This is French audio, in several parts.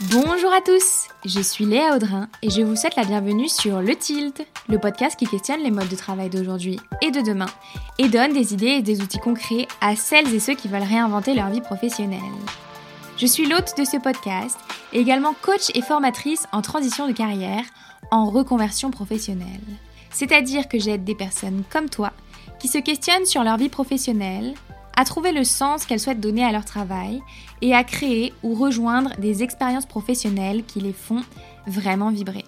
Bonjour à tous, je suis Léa Audrin et je vous souhaite la bienvenue sur Le Tilt, le podcast qui questionne les modes de travail d'aujourd'hui et de demain et donne des idées et des outils concrets à celles et ceux qui veulent réinventer leur vie professionnelle. Je suis l'hôte de ce podcast et également coach et formatrice en transition de carrière, en reconversion professionnelle. C'est-à-dire que j'aide des personnes comme toi qui se questionnent sur leur vie professionnelle, à trouver le sens qu'elles souhaitent donner à leur travail et à créer ou rejoindre des expériences professionnelles qui les font vraiment vibrer.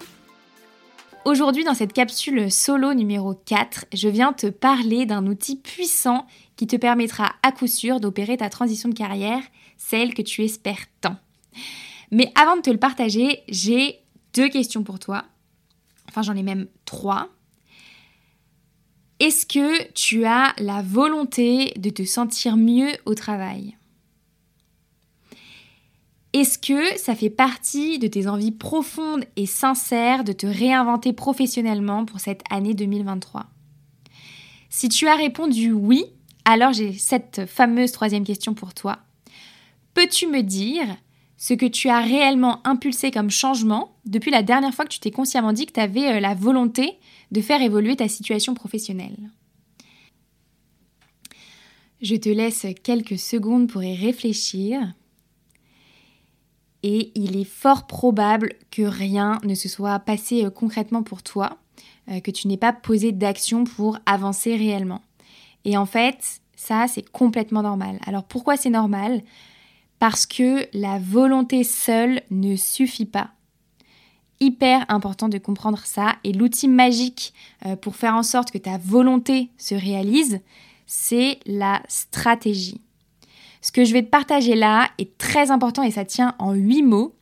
Aujourd'hui, dans cette capsule solo numéro 4, je viens te parler d'un outil puissant qui te permettra à coup sûr d'opérer ta transition de carrière, celle que tu espères tant. Mais avant de te le partager, j'ai deux questions pour toi. Enfin, j'en ai même trois. Est-ce que tu as la volonté de te sentir mieux au travail? Est-ce que ça fait partie de tes envies profondes et sincères de te réinventer professionnellement pour cette année 2023 Si tu as répondu oui, alors j'ai cette fameuse troisième question pour toi. Peux-tu me dire ce que tu as réellement impulsé comme changement depuis la dernière fois que tu t'es consciemment dit que tu avais euh, la volonté de faire évoluer ta situation professionnelle. Je te laisse quelques secondes pour y réfléchir. Et il est fort probable que rien ne se soit passé euh, concrètement pour toi, euh, que tu n'aies pas posé d'action pour avancer réellement. Et en fait, ça, c'est complètement normal. Alors pourquoi c'est normal? Parce que la volonté seule ne suffit pas hyper important de comprendre ça. Et l'outil magique euh, pour faire en sorte que ta volonté se réalise, c'est la stratégie. Ce que je vais te partager là est très important et ça tient en huit mots.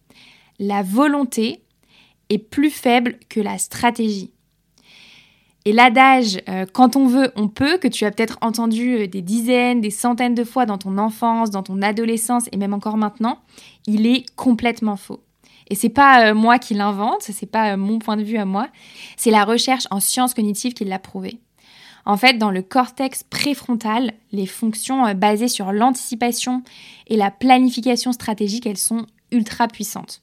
La volonté est plus faible que la stratégie. Et l'adage euh, quand on veut, on peut, que tu as peut-être entendu euh, des dizaines, des centaines de fois dans ton enfance, dans ton adolescence et même encore maintenant, il est complètement faux. Et c'est pas euh, moi qui l'invente, c'est pas euh, mon point de vue à moi, c'est la recherche en sciences cognitives qui l'a prouvé. En fait, dans le cortex préfrontal, les fonctions euh, basées sur l'anticipation et la planification stratégique, elles sont ultra puissantes.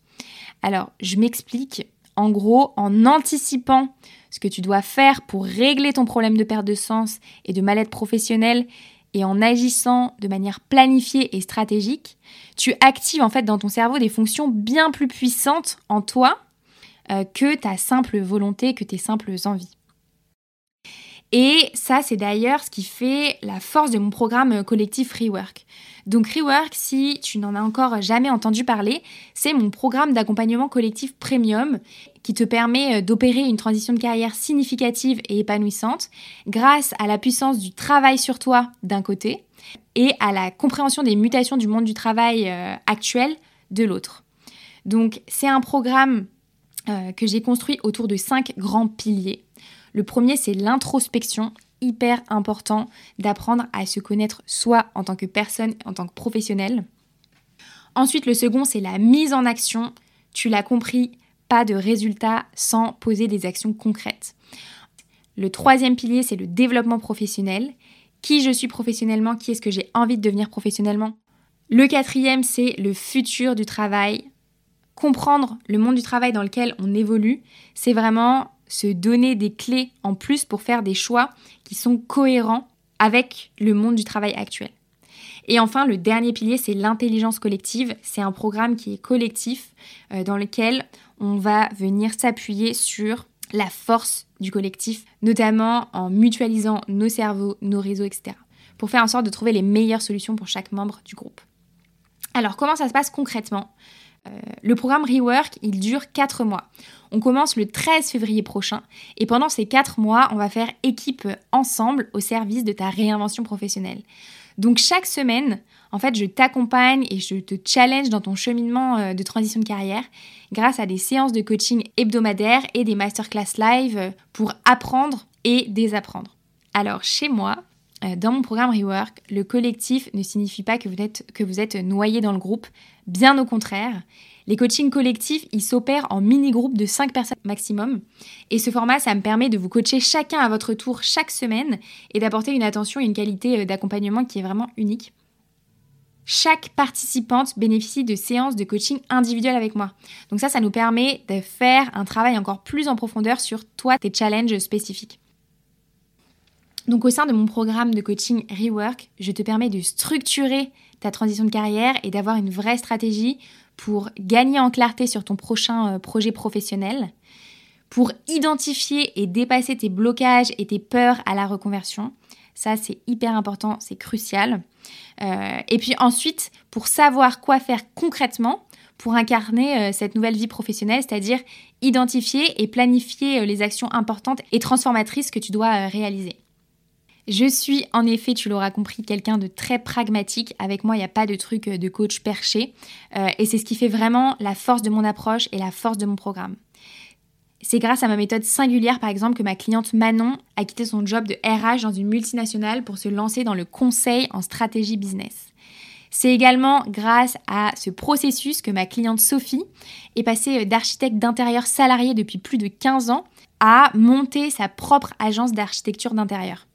Alors, je m'explique. En gros, en anticipant ce que tu dois faire pour régler ton problème de perte de sens et de mal-être professionnel et en agissant de manière planifiée et stratégique, tu actives en fait dans ton cerveau des fonctions bien plus puissantes en toi euh, que ta simple volonté, que tes simples envies. Et ça, c'est d'ailleurs ce qui fait la force de mon programme collectif Rework. Donc Rework, si tu n'en as encore jamais entendu parler, c'est mon programme d'accompagnement collectif premium qui te permet euh, d'opérer une transition de carrière significative et épanouissante grâce à la puissance du travail sur toi d'un côté et à la compréhension des mutations du monde du travail euh, actuel de l'autre. Donc c'est un programme euh, que j'ai construit autour de cinq grands piliers. Le premier, c'est l'introspection, hyper important d'apprendre à se connaître soi en tant que personne, en tant que professionnel. Ensuite, le second, c'est la mise en action. Tu l'as compris, pas de résultats sans poser des actions concrètes. Le troisième pilier, c'est le développement professionnel. Qui je suis professionnellement, qui est-ce que j'ai envie de devenir professionnellement? Le quatrième, c'est le futur du travail. Comprendre le monde du travail dans lequel on évolue, c'est vraiment se donner des clés en plus pour faire des choix qui sont cohérents avec le monde du travail actuel. Et enfin, le dernier pilier, c'est l'intelligence collective. C'est un programme qui est collectif euh, dans lequel on va venir s'appuyer sur la force du collectif, notamment en mutualisant nos cerveaux, nos réseaux, etc. pour faire en sorte de trouver les meilleures solutions pour chaque membre du groupe. Alors, comment ça se passe concrètement? Le programme Rework, il dure 4 mois. On commence le 13 février prochain et pendant ces 4 mois, on va faire équipe ensemble au service de ta réinvention professionnelle. Donc chaque semaine, en fait, je t'accompagne et je te challenge dans ton cheminement euh, de transition de carrière grâce à des séances de coaching hebdomadaires et des masterclass live euh, pour apprendre et désapprendre. Alors chez moi, dans mon programme Rework, le collectif ne signifie pas que vous êtes, que vous êtes noyé dans le groupe, Bien au contraire, les coachings collectifs, ils s'opèrent en mini-groupes de 5 personnes maximum. Et ce format, ça me permet de vous coacher chacun à votre tour chaque semaine et d'apporter une attention et une qualité euh, d'accompagnement qui est vraiment unique. chaque participante bénéficie de séances de coaching individuelles avec moi. Donc ça, ça nous permet de faire un travail encore plus en profondeur sur toi, tes challenges spécifiques. Donc au sein de mon programme de coaching Rework, je te permets de structurer ta transition de carrière et d'avoir une vraie stratégie pour gagner en clarté sur ton prochain euh, projet professionnel, pour identifier et dépasser tes blocages et tes peurs à la reconversion. Ça, c'est hyper important, c'est crucial. Euh, et puis ensuite, pour savoir quoi faire concrètement pour incarner euh, cette nouvelle vie professionnelle, c'est-à-dire identifier et planifier les actions importantes et transformatrices que tu dois réaliser. Je suis en effet, tu l'auras compris, quelqu'un de très pragmatique. Avec moi, il n'y a pas de truc euh, de coach perché. Euh, et c'est ce qui fait vraiment la force de mon approche et la force de mon programme. C'est grâce à ma méthode singulière, par exemple, que ma cliente Manon a quitté son job de RH dans une multinationale pour se lancer dans le conseil en stratégie business. C'est également grâce à ce processus que ma cliente Sophie est passée euh, d'architecte d'intérieur salarié depuis plus de 15 ans à monter sa propre agence d'architecture d'intérieur.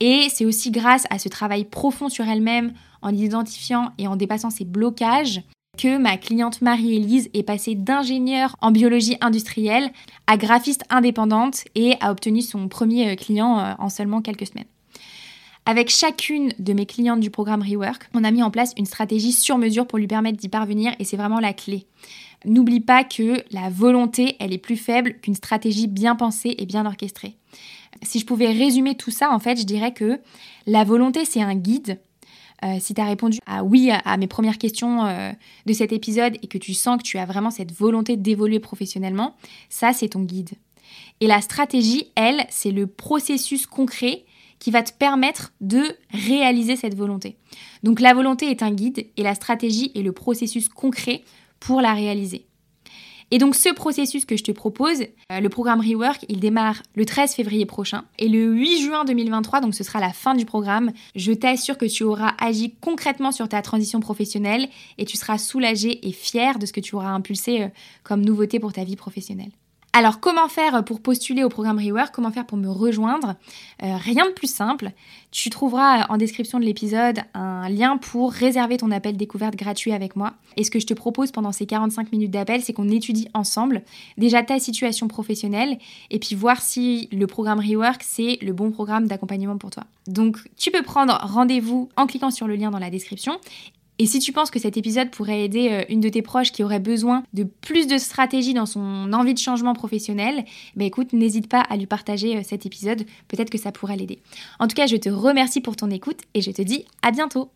Et c'est aussi grâce à ce travail profond sur elle-même, en identifiant et en dépassant ses blocages, que ma cliente Marie-Élise est passée d'ingénieure en biologie industrielle à graphiste indépendante et a obtenu son premier euh, client euh, en seulement quelques semaines. Avec chacune de mes clientes du programme Rework, on a mis en place une stratégie sur mesure pour lui permettre d'y parvenir et c'est vraiment la clé. N'oublie pas que la volonté, elle est plus faible qu'une stratégie bien pensée et bien orchestrée. Si je pouvais résumer tout ça, en fait, je dirais que la volonté, c'est un guide. Euh, si tu as répondu à oui à, mes premières questions euh, de cet épisode et que tu sens que tu as vraiment cette volonté d'évoluer professionnellement, ça, c'est ton guide. Et la stratégie, elle, c'est le processus concret qui va te permettre de réaliser cette volonté. Donc la volonté est un guide et la stratégie est le processus concret pour la réaliser. Et donc ce processus que je te propose, euh, le programme Rework, il démarre le 13 février prochain. Et le 8 juin 2023, donc ce sera la fin du programme, je t'assure que tu auras agi concrètement sur ta transition professionnelle et tu seras soulagé et fier de ce que tu auras impulsé euh, comme nouveauté pour ta vie professionnelle. Alors comment faire pour postuler au programme Rework? Comment faire pour me rejoindre? Euh, Rien de plus simple. Tu trouveras en description de l'épisode un lien pour réserver ton appel découverte gratuit avec moi. Et ce que je te propose pendant ces 45 minutes d'appel, c'est qu'on étudie ensemble déjà ta situation professionnelle et puis voir si le programme Rework, c'est le bon programme d'accompagnement pour toi. Donc tu peux prendre rendez-vous en cliquant sur le lien dans la description et si tu penses que cet épisode pourrait aider euh, une de tes proches qui aurait besoin de plus de stratégie dans son envie de changement professionnel, bah écoute, n'hésite pas à lui partager euh, cet épisode, peut-être que ça pourrait l'aider. En tout cas, je te remercie pour ton écoute et je te dis à bientôt